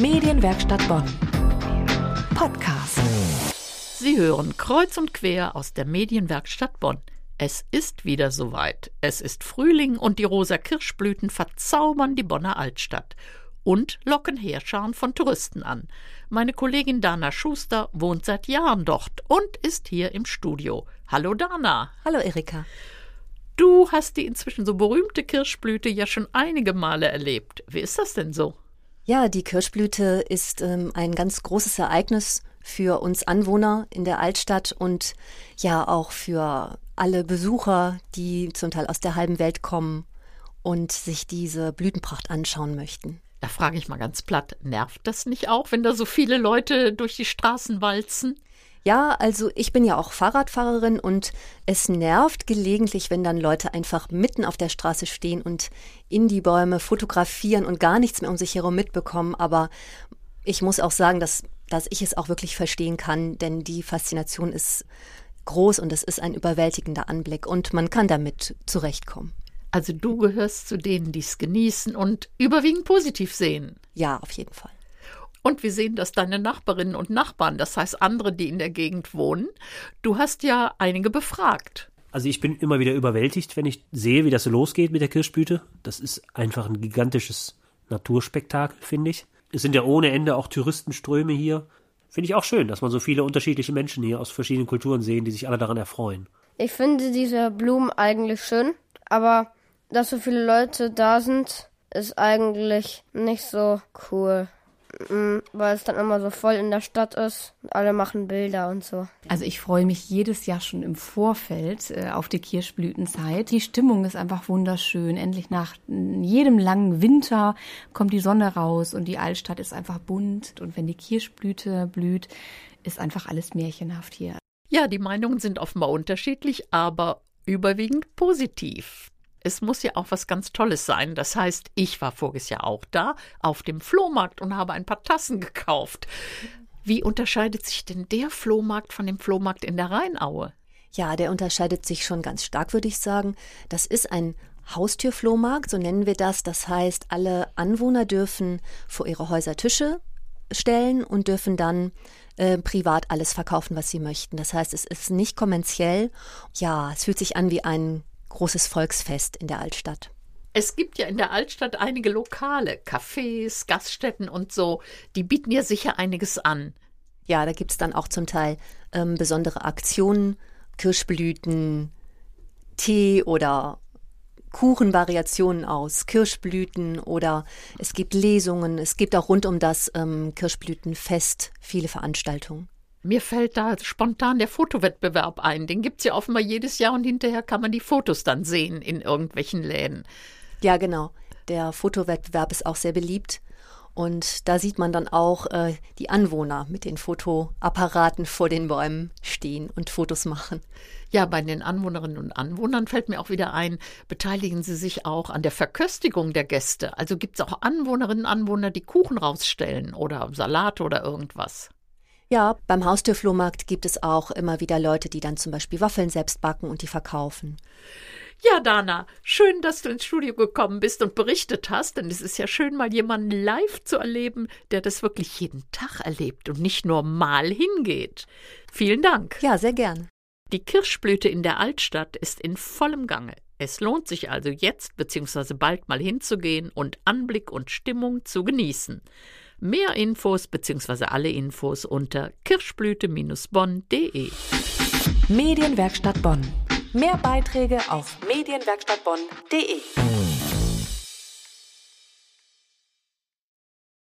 Medienwerkstatt Bonn. Podcast. Sie hören kreuz und quer aus der Medienwerkstatt Bonn. Es ist wieder soweit. Es ist Frühling und die rosa Kirschblüten verzaubern die Bonner Altstadt und locken Heerscharen von Touristen an. Meine Kollegin Dana Schuster wohnt seit Jahren dort und ist hier im Studio. Hallo Dana. Hallo Erika. Du hast die inzwischen so berühmte Kirschblüte ja schon einige Male erlebt. Wie ist das denn so? Ja, die Kirschblüte ist ähm, ein ganz großes Ereignis für uns Anwohner in der Altstadt und ja auch für alle Besucher, die zum Teil aus der halben Welt kommen und sich diese Blütenpracht anschauen möchten. Da frage ich mal ganz platt, nervt das nicht auch, wenn da so viele Leute durch die Straßen walzen? Ja, also ich bin ja auch Fahrradfahrerin und es nervt gelegentlich, wenn dann Leute einfach mitten auf der Straße stehen und in die Bäume fotografieren und gar nichts mehr um sich herum mitbekommen. Aber ich muss auch sagen, dass, dass ich es auch wirklich verstehen kann, denn die Faszination ist groß und es ist ein überwältigender Anblick und man kann damit zurechtkommen. Also du gehörst zu denen, die es genießen und überwiegend positiv sehen. Ja, auf jeden Fall. Und wir sehen das deine Nachbarinnen und Nachbarn, das heißt andere, die in der Gegend wohnen. Du hast ja einige befragt. Also ich bin immer wieder überwältigt, wenn ich sehe, wie das so losgeht mit der Kirschblüte. Das ist einfach ein gigantisches Naturspektakel, finde ich. Es sind ja ohne Ende auch Touristenströme hier. Finde ich auch schön, dass man so viele unterschiedliche Menschen hier aus verschiedenen Kulturen sehen, die sich alle daran erfreuen. Ich finde diese Blumen eigentlich schön, aber dass so viele Leute da sind, ist eigentlich nicht so cool. Mm, weil es dann immer so voll in der Stadt ist und alle machen Bilder und so. Also ich freue mich jedes Jahr schon im Vorfeld äh, auf die Kirschblütenzeit. Die Stimmung ist einfach wunderschön. Endlich nach jedem langen Winter kommt die Sonne raus und die Altstadt ist einfach bunt. Und wenn die Kirschblüte blüht, ist einfach alles märchenhaft hier. Ja, die Meinungen sind offenbar unterschiedlich, aber überwiegend positiv es muss ja auch was ganz Tolles sein. Das heißt, ich war voriges Jahr auch da auf dem Flohmarkt und habe ein paar Tassen gekauft. Wie unterscheidet sich denn der Flohmarkt von dem Flohmarkt in der Rheinaue? Ja, der unterscheidet sich schon ganz stark, würde ich sagen. Das ist ein Haustürflohmarkt, so nennen wir das. Das heißt, alle Anwohner dürfen vor ihre Häuser Tische stellen und dürfen dann äh, privat alles verkaufen, was sie möchten. Das heißt, es ist nicht kommerziell. Ja, es fühlt sich an wie ein großes Volksfest in der Altstadt. Es gibt ja in der Altstadt einige Lokale, Cafés, Gaststätten und so. Die bieten ja sicher einiges an. Ja, da gibt es dann auch zum Teil ähm, besondere Aktionen, Kirschblüten, Tee oder Kuchenvariationen aus Kirschblüten oder es gibt Lesungen. Es gibt auch rund um das ähm, Kirschblütenfest viele Veranstaltungen. Mir fällt da spontan der Fotowettbewerb ein. Den gibt es ja offenbar jedes Jahr und hinterher kann man die Fotos dann sehen in irgendwelchen Läden. Ja, genau. Der Fotowettbewerb ist auch sehr beliebt. Und da sieht man dann auch äh, die Anwohner mit den Fotoapparaten vor den Bäumen stehen und Fotos machen. Ja, bei den Anwohnerinnen und Anwohnern fällt mir auch wieder ein, beteiligen Sie sich auch an der Verköstigung der Gäste. Also gibt es auch Anwohnerinnen und Anwohner, die Kuchen rausstellen oder Salat oder irgendwas. Ja, beim Haustürflohmarkt gibt es auch immer wieder Leute, die dann zum Beispiel Waffeln selbst backen und die verkaufen. Ja, Dana, schön, dass du ins Studio gekommen bist und berichtet hast, denn es ist ja schön, mal jemanden live zu erleben, der das wirklich jeden Tag erlebt und nicht nur mal hingeht. Vielen Dank. Ja, sehr gern. Die Kirschblüte in der Altstadt ist in vollem Gange. Es lohnt sich also jetzt bzw. bald mal hinzugehen und Anblick und Stimmung zu genießen. Mehr Infos bzw. alle Infos unter kirschblüte-bonn.de. Medienwerkstatt Bonn. Mehr Beiträge auf medienwerkstattbonn.de.